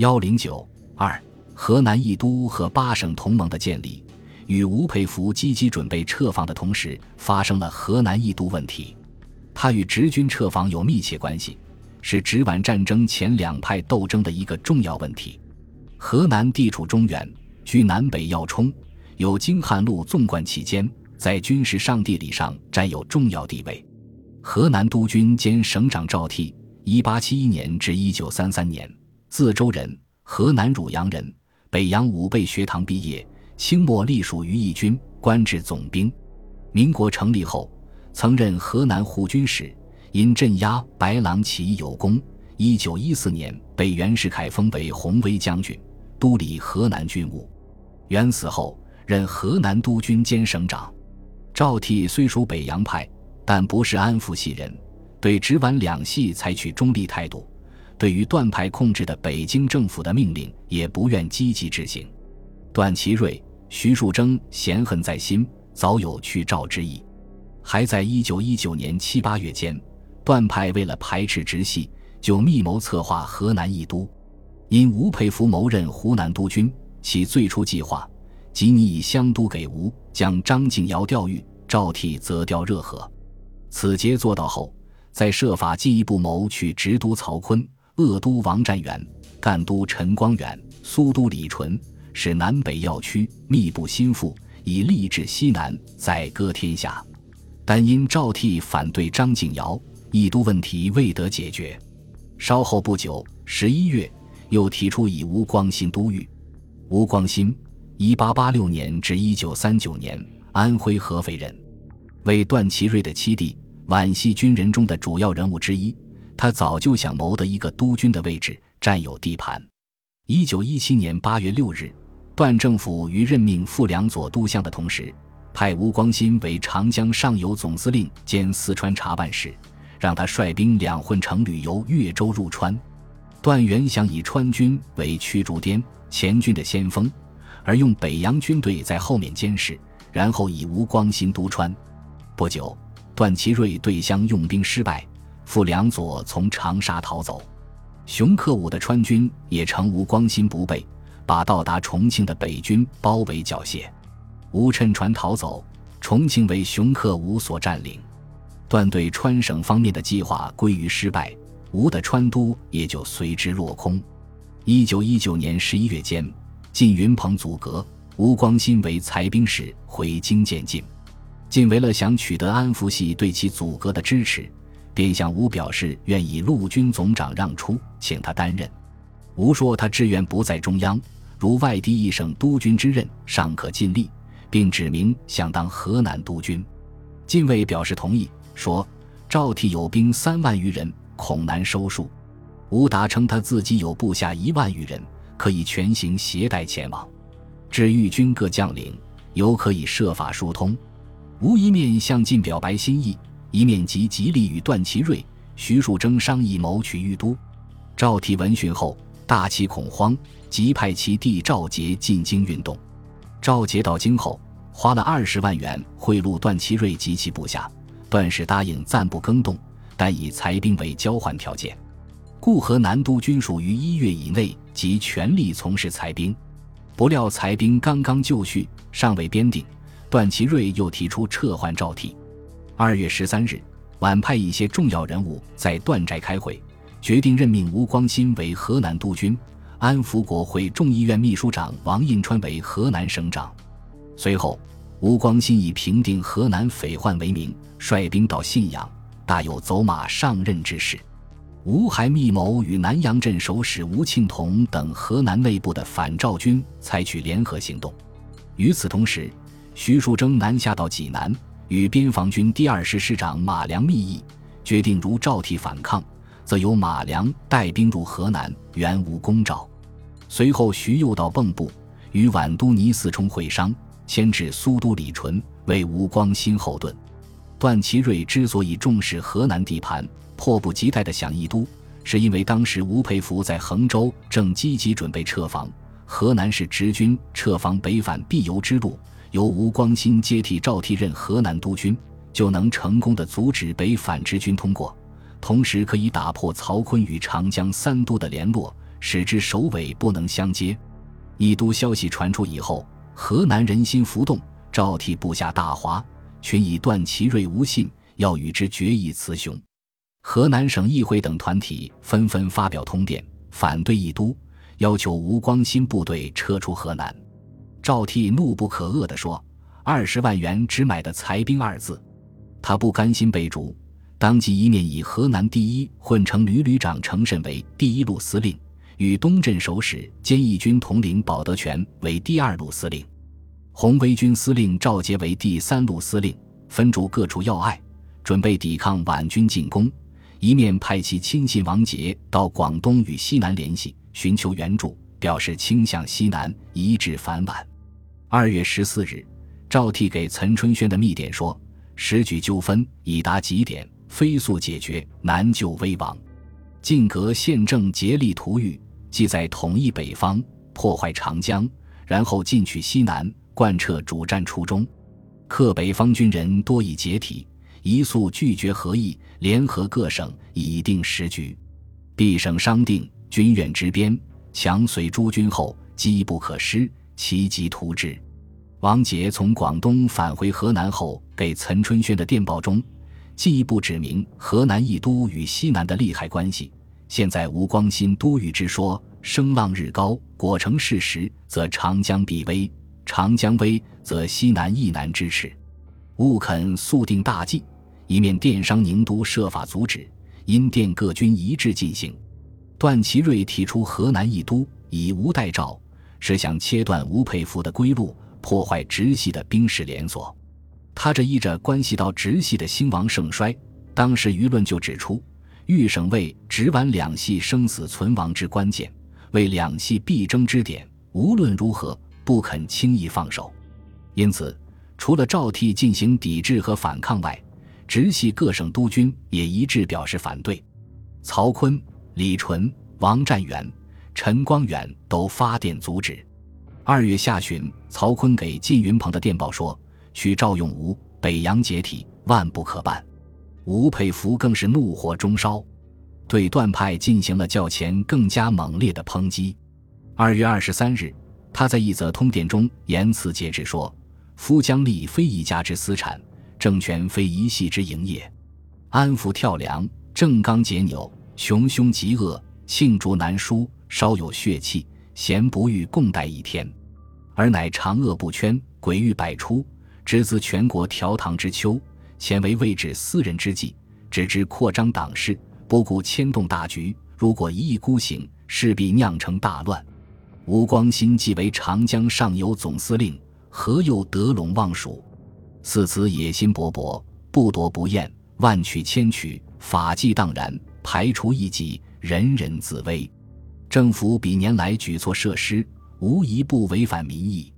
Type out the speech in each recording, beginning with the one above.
幺零九二，河南义都和八省同盟的建立，与吴佩孚积极准备撤防的同时，发生了河南义都问题。它与直军撤防有密切关系，是直皖战争前两派斗争的一个重要问题。河南地处中原，居南北要冲，有京汉路纵贯其间，在军事上地理上占有重要地位。河南督军兼省长赵悌，一八七一年至一九三三年，自州人，河南汝阳人，北洋武备学堂毕业，清末隶属于义军，官至总兵。民国成立后，曾任河南护军使，因镇压白狼起义有功。一九一四年被袁世凯封为红威将军，督理河南军务。袁死后，任河南督军兼省长。赵悌虽属北洋派。但不是安福系人，对直皖两系采取中立态度，对于段派控制的北京政府的命令也不愿积极执行。段祺瑞、徐树铮嫌恨在心，早有去赵之意。还在一九一九年七八月间，段派为了排斥直系，就密谋策划河南易都。因吴佩孚谋任湖南督军，其最初计划即拟以湘都给吴，将张敬尧调豫，赵替则调热河。此节做到后，再设法进一步谋取直督曹锟、鄂都王占元、赣都陈光远、苏都李纯，使南北要区密布心腹，以立志西南，再割天下。但因赵悌反对张敬尧，义都问题未得解决。稍后不久，十一月，又提出以吴光新都尉。吴光新，一八八六年至一九三九年，安徽合肥人。为段祺瑞的七弟，皖系军人中的主要人物之一，他早就想谋得一个督军的位置，占有地盘。一九一七年八月六日，段政府于任命傅良佐督相的同时，派吴光新为长江上游总司令兼四川查办使，让他率兵两混成旅游越州入川。段原想以川军为驱逐滇前军的先锋，而用北洋军队在后面监视，然后以吴光新督川。不久，段祺瑞对湘用兵失败，傅良佐从长沙逃走。熊克武的川军也乘吴光新不备，把到达重庆的北军包围缴械。吴趁船逃走，重庆为熊克武所占领。段对川省方面的计划归于失败，吴的川都也就随之落空。一九一九年十一月间，晋云鹏阻隔，吴光新为裁兵使回京见晋。晋为了想取得安福系对其阻隔的支持，便向吴表示愿以陆军总长让出，请他担任。吴说他志愿不在中央，如外地一省督军之任尚可尽力，并指明想当河南督军。晋卫表示同意，说赵替有兵三万余人，恐难收束。吴答称他自己有部下一万余人，可以全行携带前往。至豫军各将领，犹可以设法疏通。吴一面向晋表白心意，一面即极力与段祺瑞、徐树铮商议谋取豫都。赵悌闻讯后大起恐慌，即派其弟赵杰进京运动。赵杰到京后，花了二十万元贿赂段祺瑞及其部下，段氏答应暂不更动，但以裁兵为交换条件。故河南都军属于一月以内即全力从事裁兵。不料裁兵刚刚就绪，尚未编定。段祺瑞又提出撤换赵悌。二月十三日，晚派一些重要人物在段寨开会，决定任命吴光新为河南督军，安福国会众议院秘书长王印川为河南省长。随后，吴光新以平定河南匪患为名，率兵到信阳，大有走马上任之势。吴还密谋与南阳镇守使吴庆同等河南内部的反赵军采取联合行动。与此同时，徐树铮南下到济南，与边防军第二师师长马良密议，决定如赵悌反抗，则由马良带兵入河南，援吴攻赵。随后，徐又到蚌埠，与皖都倪嗣冲会商，牵制苏都李纯，为吴光新后盾。段祺瑞之所以重视河南地盘，迫不及待地想义都，是因为当时吴佩孚在衡州正积极准备撤防，河南是直军撤防北返必由之路。由吴光新接替赵悌任河南督军，就能成功的阻止北反之军通过，同时可以打破曹锟与长江三都的联络，使之首尾不能相接。一都消息传出以后，河南人心浮动，赵替部下大哗，群以段祺瑞无信，要与之决一雌雄。河南省议会等团体纷纷发表通电，反对义都，要求吴光新部队撤出河南。赵替怒不可遏地说：“二十万元只买的裁兵二字。”他不甘心被逐，当即一面以河南第一混成旅旅长程慎为第一路司令，与东镇守使兼义军统领保德全为第二路司令，红卫军司令赵杰为第三路司令，分驻各处要隘，准备抵抗皖军进攻。一面派其亲信王杰到广东与西南联系，寻求援助，表示倾向西南，以致反皖。二月十四日，赵替给岑春轩的密电说：“时局纠纷已达极点，飞速解决，难救危亡。晋革宪政竭力图狱，即在统一北方，破坏长江，然后进取西南，贯彻主战初衷。克北方军人多已解体。”一速拒绝和议，联合各省以定时局。必省商定，军远之边，强随诸军后，机不可失，其急图之。王杰从广东返回河南后，给岑春轩的电报中，进一步指明河南一都与西南的利害关系。现在吴光新都虞之说声浪日高，果成事实，则长江必危；长江危，则西南亦难支持。勿肯速定大计，以免电商宁都设法阻止。因电各军一致进行。段祺瑞提出河南易都，以吴代赵，是想切断吴佩孚的归路，破坏直系的兵士连锁。他这一着关系到直系的兴亡盛衰。当时舆论就指出，豫省为直皖两系生死存亡之关键，为两系必争之点，无论如何不肯轻易放手。因此。除了赵替进行抵制和反抗外，直系各省督军也一致表示反对。曹锟、李纯、王占元、陈光远都发电阻止。二月下旬，曹锟给靳云鹏的电报说：“许赵用吴，北洋解体，万不可办。”吴佩孚更是怒火中烧，对段派进行了较前更加猛烈的抨击。二月二十三日，他在一则通电中言辞节制说。夫将立非一家之私产，政权非一系之营业。安抚跳梁，正刚节扭，雄凶极恶，罄竹难书，稍有血气，咸不欲共戴一天。而乃长恶不圈，诡欲百出，直自全国调堂之秋，前为未止私人之计，只知扩张党势，不顾牵动大局。如果一意孤行，势必酿成大乱。吴光新既为长江上游总司令。何又得陇望蜀？四子野心勃勃，不夺不厌，万取千取，法纪荡然，排除异己，人人自危。政府比年来举措设施，无一不违反民意。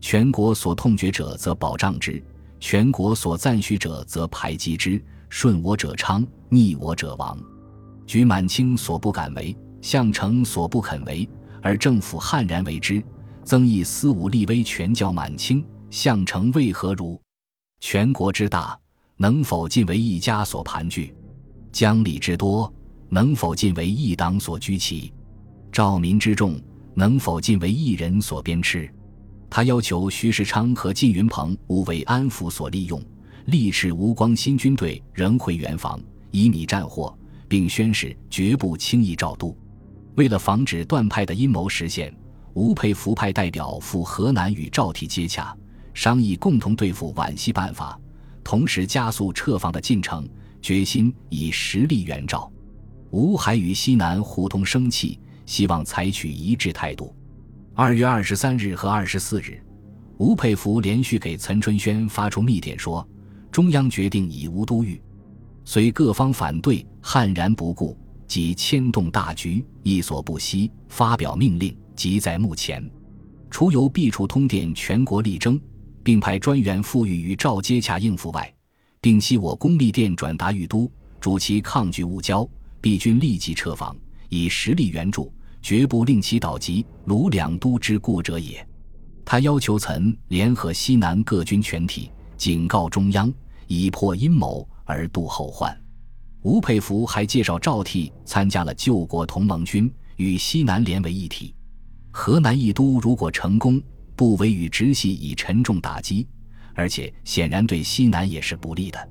全国所痛绝者，则保障之；全国所赞许者，则排挤之。顺我者昌，逆我者亡。举满清所不敢为，项城所不肯为，而政府悍然为之。曾以私武立威，全教满清，项城为何如？全国之大，能否尽为一家所盘踞？疆里之多，能否尽为一党所居其？兆民之众，能否尽为一人所鞭笞？他要求徐世昌和靳云鹏勿为安抚所利用，力斥吴光新军队仍回援防，以米战货，并宣誓绝不轻易赵都。为了防止段派的阴谋实现。吴佩孚派代表赴河南与赵体接洽，商议共同对付皖系办法，同时加速撤防的进程，决心以实力援赵。吴还与西南互通声气，希望采取一致态度。二月二十三日和二十四日，吴佩孚连续给岑春轩发出密电说：“中央决定以吴都御，虽各方反对，悍然不顾，即牵动大局，亦所不惜，发表命令。”即在目前，除由毕处通电全国力争，并派专员赴豫与赵接洽应付外，并悉我公密电转达豫都，主其抗拒误交，必军立即撤防，以实力援助，绝不令其倒及鲁两都之故者也。他要求岑联合西南各军全体，警告中央，以破阴谋而度后患。吴佩孚还介绍赵替参加了救国同盟军。与西南连为一体。河南一都如果成功，不为与直系以沉重打击，而且显然对西南也是不利的。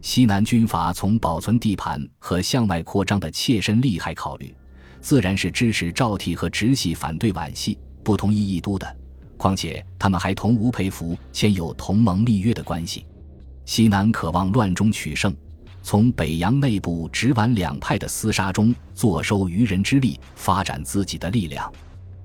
西南军阀从保存地盘和向外扩张的切身利害考虑，自然是支持赵倜和直系反对皖系，不同意义都的。况且他们还同吴佩孚签有同盟密约的关系。西南渴望乱中取胜，从北洋内部直皖两派的厮杀中坐收渔人之利，发展自己的力量。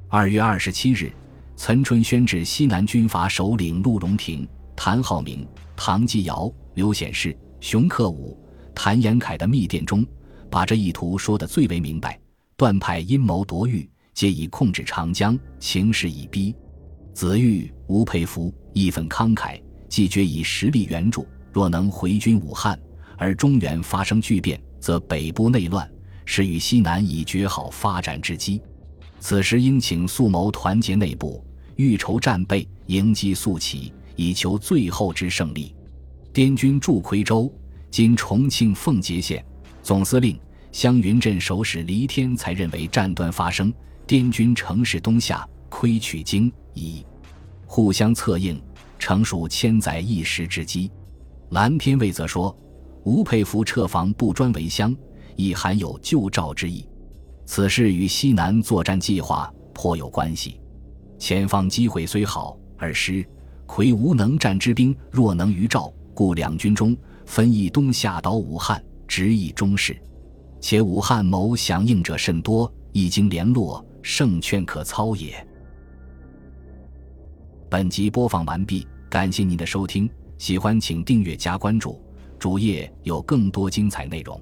二月二十七日，岑春宣至西南军阀首领陆荣廷、谭浩明、唐继尧、刘显世。熊克武、谭延闿的密电中，把这意图说得最为明白。段派阴谋夺玉，皆以控制长江，情势已逼。子玉、吴佩孚义愤慷慨，既决以实力援助。若能回军武汉，而中原发生巨变，则北部内乱，是与西南已绝好发展之机。此时应请速谋团结内部，预筹战备，迎击速起，以求最后之胜利。滇军驻夔州（今重庆奉节县），总司令湘云镇守使黎天才认为战端发生，滇军乘势东下，窥取京夷，互相策应，成属千载一时之机。蓝天卫则说，吴佩孚撤防不专为湘，亦含有救赵之意。此事与西南作战计划颇有关系。前方机会虽好，而师魁无能战之兵，若能于赵。故两军中分一东下捣武汉，直以中士。且武汉谋响应者甚多，一经联络，胜券可操也。本集播放完毕，感谢您的收听，喜欢请订阅加关注，主页有更多精彩内容。